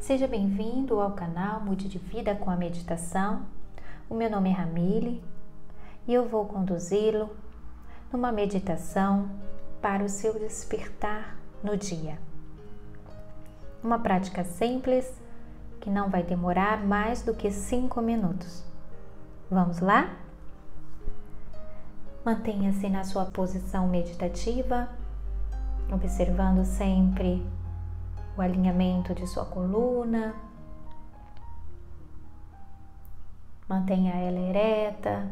Seja bem-vindo ao canal Mude de Vida com a Meditação. O meu nome é Ramile e eu vou conduzi-lo numa meditação para o seu despertar no dia. Uma prática simples que não vai demorar mais do que cinco minutos. Vamos lá? Mantenha-se na sua posição meditativa, observando sempre o alinhamento de sua coluna. Mantenha ela ereta,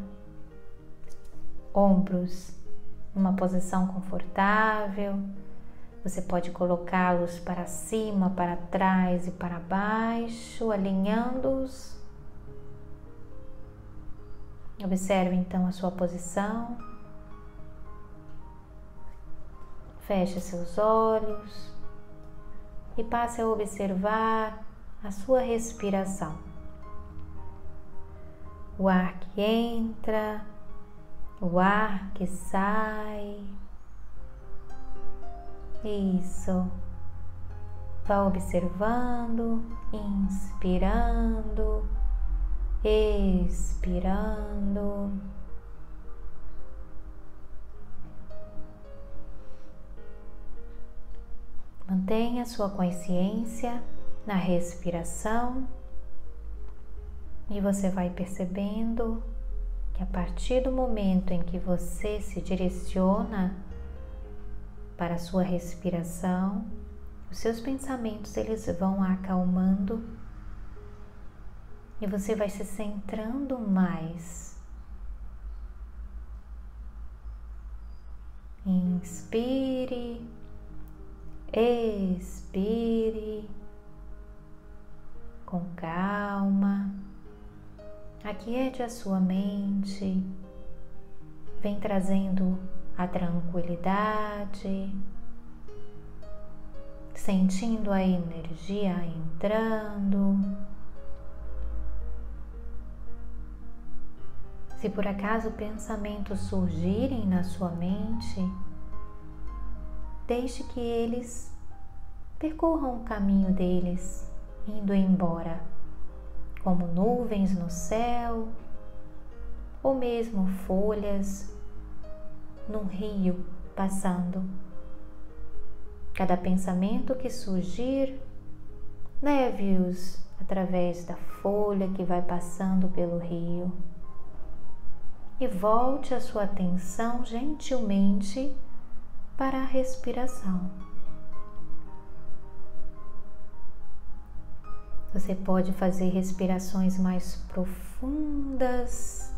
ombros numa posição confortável. Você pode colocá-los para cima, para trás e para baixo, alinhando-os Observe então a sua posição. Feche seus olhos e passe a observar a sua respiração. O ar que entra, o ar que sai. Isso. Vá observando, inspirando expirando. Mantenha sua consciência na respiração e você vai percebendo que a partir do momento em que você se direciona para a sua respiração, os seus pensamentos eles vão acalmando e você vai se centrando mais. Inspire, expire com calma. Aquiete a sua mente, vem trazendo a tranquilidade, sentindo a energia entrando. Se por acaso pensamentos surgirem na sua mente, deixe que eles percorram o caminho deles, indo embora, como nuvens no céu, ou mesmo folhas num rio passando. Cada pensamento que surgir, leve-os através da folha que vai passando pelo rio e volte a sua atenção gentilmente para a respiração. Você pode fazer respirações mais profundas,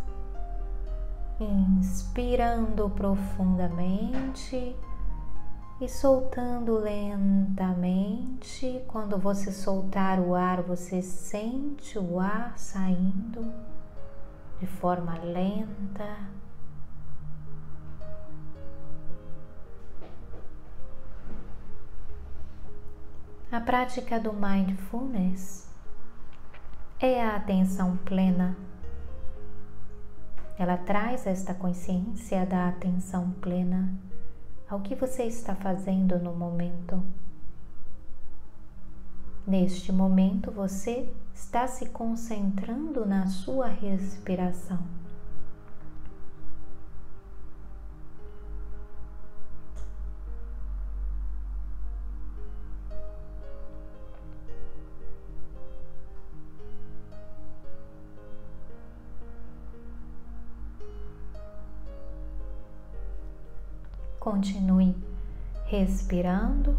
inspirando profundamente e soltando lentamente. Quando você soltar o ar, você sente o ar saindo de forma lenta. A prática do mindfulness é a atenção plena. Ela traz esta consciência da atenção plena ao que você está fazendo no momento. Neste momento você está se concentrando na sua respiração. Continue respirando.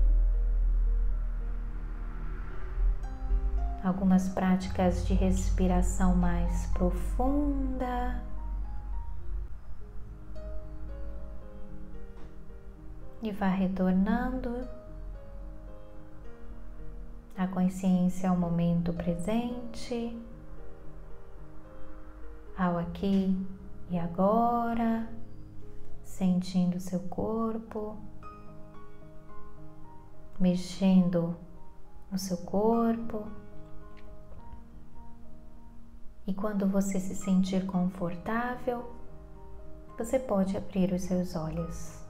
Algumas práticas de respiração mais profunda. E vá retornando. A consciência ao momento presente, ao aqui e agora, sentindo seu corpo, mexendo no seu corpo. E quando você se sentir confortável, você pode abrir os seus olhos.